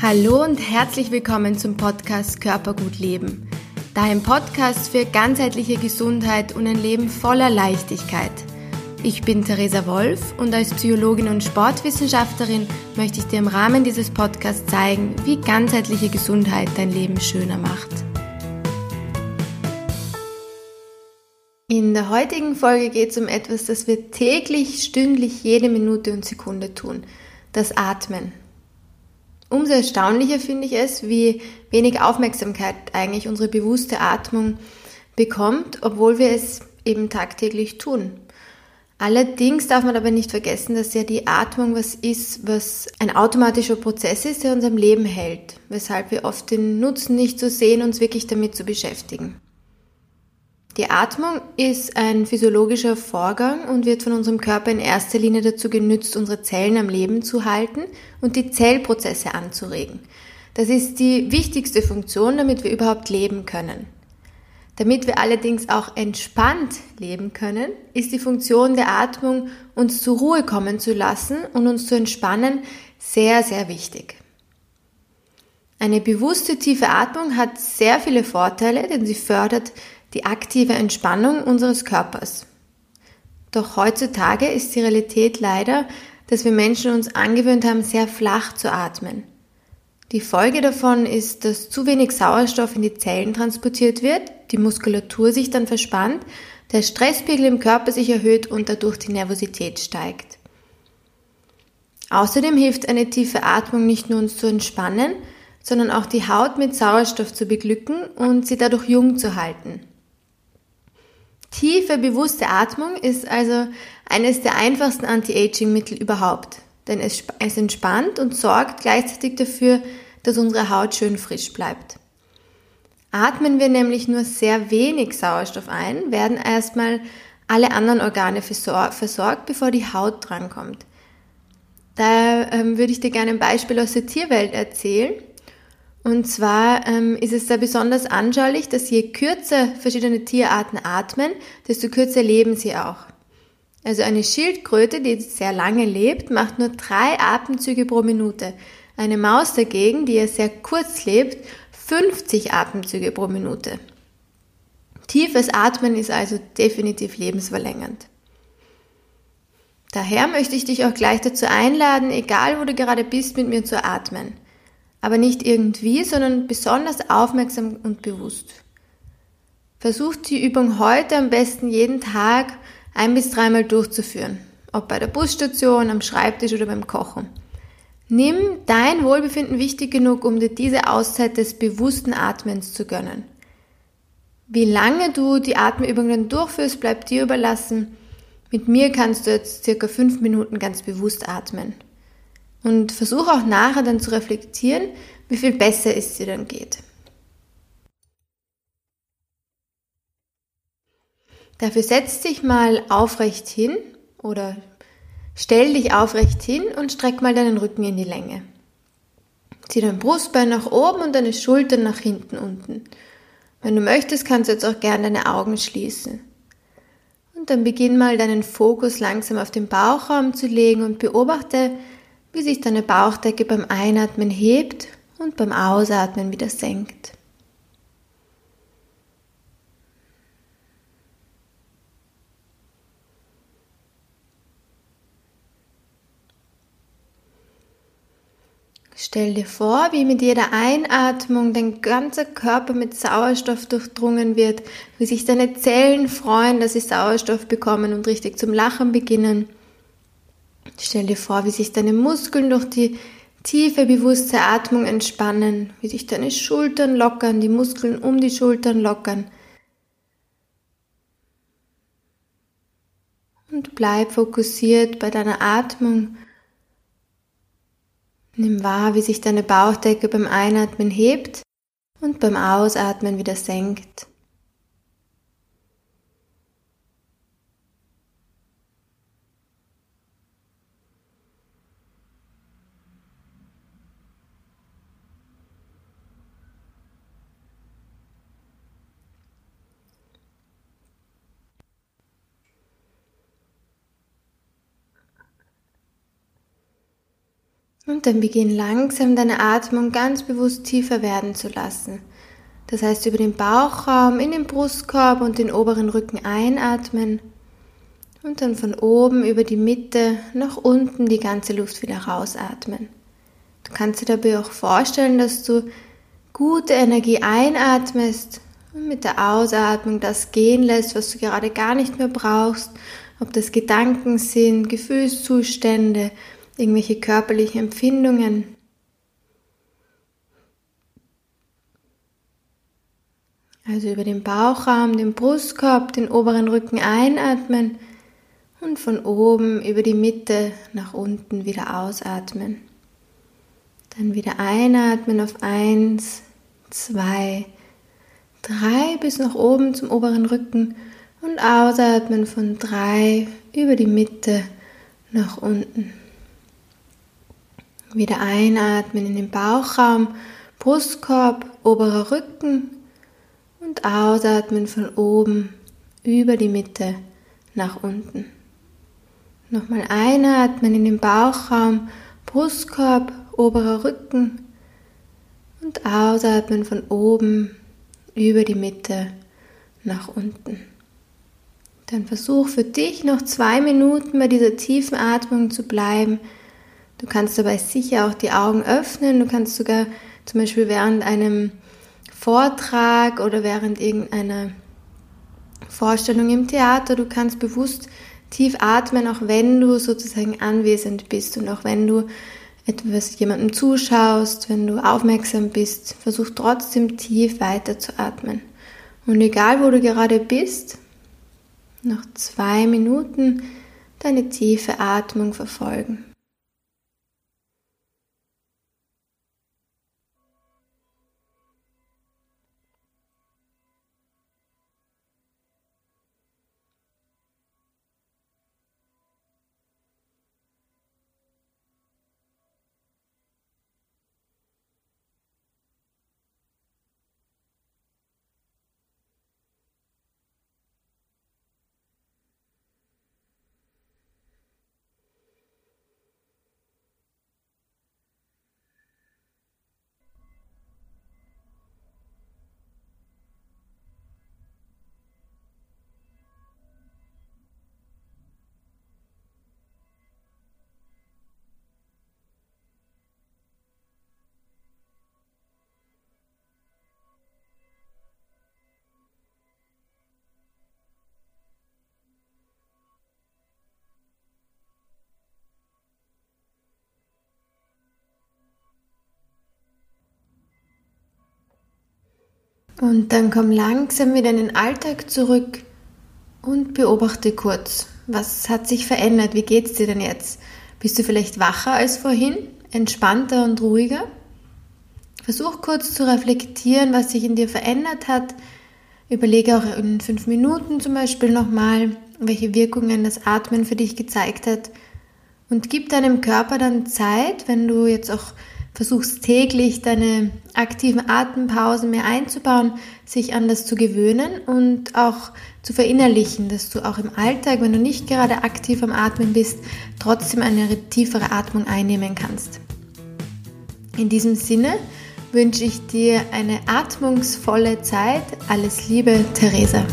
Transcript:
Hallo und herzlich willkommen zum Podcast Körpergut Leben. Dein Podcast für ganzheitliche Gesundheit und ein Leben voller Leichtigkeit. Ich bin Theresa Wolf und als Psychologin und Sportwissenschaftlerin möchte ich dir im Rahmen dieses Podcasts zeigen, wie ganzheitliche Gesundheit dein Leben schöner macht. In der heutigen Folge geht es um etwas, das wir täglich, stündlich, jede Minute und Sekunde tun. Das Atmen. Umso erstaunlicher finde ich es, wie wenig Aufmerksamkeit eigentlich unsere bewusste Atmung bekommt, obwohl wir es eben tagtäglich tun. Allerdings darf man aber nicht vergessen, dass ja die Atmung was ist, was ein automatischer Prozess ist, der uns am Leben hält, weshalb wir oft den Nutzen nicht so sehen, uns wirklich damit zu beschäftigen. Die Atmung ist ein physiologischer Vorgang und wird von unserem Körper in erster Linie dazu genützt, unsere Zellen am Leben zu halten und die Zellprozesse anzuregen. Das ist die wichtigste Funktion, damit wir überhaupt leben können. Damit wir allerdings auch entspannt leben können, ist die Funktion der Atmung, uns zur Ruhe kommen zu lassen und uns zu entspannen, sehr, sehr wichtig. Eine bewusste tiefe Atmung hat sehr viele Vorteile, denn sie fördert die aktive Entspannung unseres Körpers. Doch heutzutage ist die Realität leider, dass wir Menschen uns angewöhnt haben, sehr flach zu atmen. Die Folge davon ist, dass zu wenig Sauerstoff in die Zellen transportiert wird, die Muskulatur sich dann verspannt, der Stresspegel im Körper sich erhöht und dadurch die Nervosität steigt. Außerdem hilft eine tiefe Atmung nicht nur uns zu entspannen, sondern auch die Haut mit Sauerstoff zu beglücken und sie dadurch jung zu halten. Tiefe, bewusste Atmung ist also eines der einfachsten Anti-Aging-Mittel überhaupt, denn es, es entspannt und sorgt gleichzeitig dafür, dass unsere Haut schön frisch bleibt. Atmen wir nämlich nur sehr wenig Sauerstoff ein, werden erstmal alle anderen Organe versorgt, bevor die Haut drankommt. Da ähm, würde ich dir gerne ein Beispiel aus der Tierwelt erzählen. Und zwar ähm, ist es da besonders anschaulich, dass je kürzer verschiedene Tierarten atmen, desto kürzer leben sie auch. Also eine Schildkröte, die sehr lange lebt, macht nur drei Atemzüge pro Minute. Eine Maus dagegen, die ja sehr kurz lebt, 50 Atemzüge pro Minute. Tiefes Atmen ist also definitiv lebensverlängernd. Daher möchte ich dich auch gleich dazu einladen, egal wo du gerade bist, mit mir zu atmen aber nicht irgendwie, sondern besonders aufmerksam und bewusst. Versucht die Übung heute am besten jeden Tag ein bis dreimal durchzuführen, ob bei der Busstation, am Schreibtisch oder beim Kochen. Nimm dein Wohlbefinden wichtig genug, um dir diese Auszeit des bewussten Atmens zu gönnen. Wie lange du die Atemübungen durchführst, bleibt dir überlassen. Mit mir kannst du jetzt circa fünf Minuten ganz bewusst atmen. Und versuche auch nachher dann zu reflektieren, wie viel besser es dir dann geht. Dafür setz dich mal aufrecht hin oder stell dich aufrecht hin und streck mal deinen Rücken in die Länge. Zieh dein Brustbein nach oben und deine Schultern nach hinten unten. Wenn du möchtest, kannst du jetzt auch gerne deine Augen schließen. Und dann beginn mal deinen Fokus langsam auf den Bauchraum zu legen und beobachte, wie sich deine Bauchdecke beim Einatmen hebt und beim Ausatmen wieder senkt. Stell dir vor, wie mit jeder Einatmung dein ganzer Körper mit Sauerstoff durchdrungen wird, wie sich deine Zellen freuen, dass sie Sauerstoff bekommen und richtig zum Lachen beginnen Stell dir vor, wie sich deine Muskeln durch die tiefe, bewusste Atmung entspannen, wie sich deine Schultern lockern, die Muskeln um die Schultern lockern. Und bleib fokussiert bei deiner Atmung. Nimm wahr, wie sich deine Bauchdecke beim Einatmen hebt und beim Ausatmen wieder senkt. Und dann beginn langsam deine Atmung ganz bewusst tiefer werden zu lassen. Das heißt, über den Bauchraum in den Brustkorb und den oberen Rücken einatmen und dann von oben über die Mitte nach unten die ganze Luft wieder rausatmen. Du kannst dir dabei auch vorstellen, dass du gute Energie einatmest und mit der Ausatmung das gehen lässt, was du gerade gar nicht mehr brauchst, ob das Gedanken sind, Gefühlszustände, irgendwelche körperlichen Empfindungen. Also über den Bauchraum, den Brustkorb, den oberen Rücken einatmen und von oben über die Mitte nach unten wieder ausatmen. Dann wieder einatmen auf eins, zwei, drei bis nach oben zum oberen Rücken und ausatmen von drei über die Mitte nach unten. Wieder einatmen in den Bauchraum, Brustkorb, oberer Rücken und ausatmen von oben über die Mitte nach unten. Nochmal einatmen in den Bauchraum, Brustkorb, oberer Rücken und ausatmen von oben über die Mitte nach unten. Dann versuch für dich noch zwei Minuten bei dieser tiefen Atmung zu bleiben. Du kannst dabei sicher auch die Augen öffnen. Du kannst sogar zum Beispiel während einem Vortrag oder während irgendeiner Vorstellung im Theater, du kannst bewusst tief atmen, auch wenn du sozusagen anwesend bist und auch wenn du etwas jemandem zuschaust, wenn du aufmerksam bist, versuch trotzdem tief weiter zu atmen. Und egal wo du gerade bist, noch zwei Minuten deine tiefe Atmung verfolgen. Und dann komm langsam wieder in den Alltag zurück und beobachte kurz, was hat sich verändert, wie geht es dir denn jetzt? Bist du vielleicht wacher als vorhin, entspannter und ruhiger? Versuch kurz zu reflektieren, was sich in dir verändert hat. Überlege auch in fünf Minuten zum Beispiel nochmal, welche Wirkungen das Atmen für dich gezeigt hat. Und gib deinem Körper dann Zeit, wenn du jetzt auch versuchst täglich deine aktiven Atempausen mehr einzubauen, sich an das zu gewöhnen und auch zu verinnerlichen, dass du auch im Alltag, wenn du nicht gerade aktiv am Atmen bist, trotzdem eine tiefere Atmung einnehmen kannst. In diesem Sinne wünsche ich dir eine atmungsvolle Zeit. Alles Liebe, Theresa.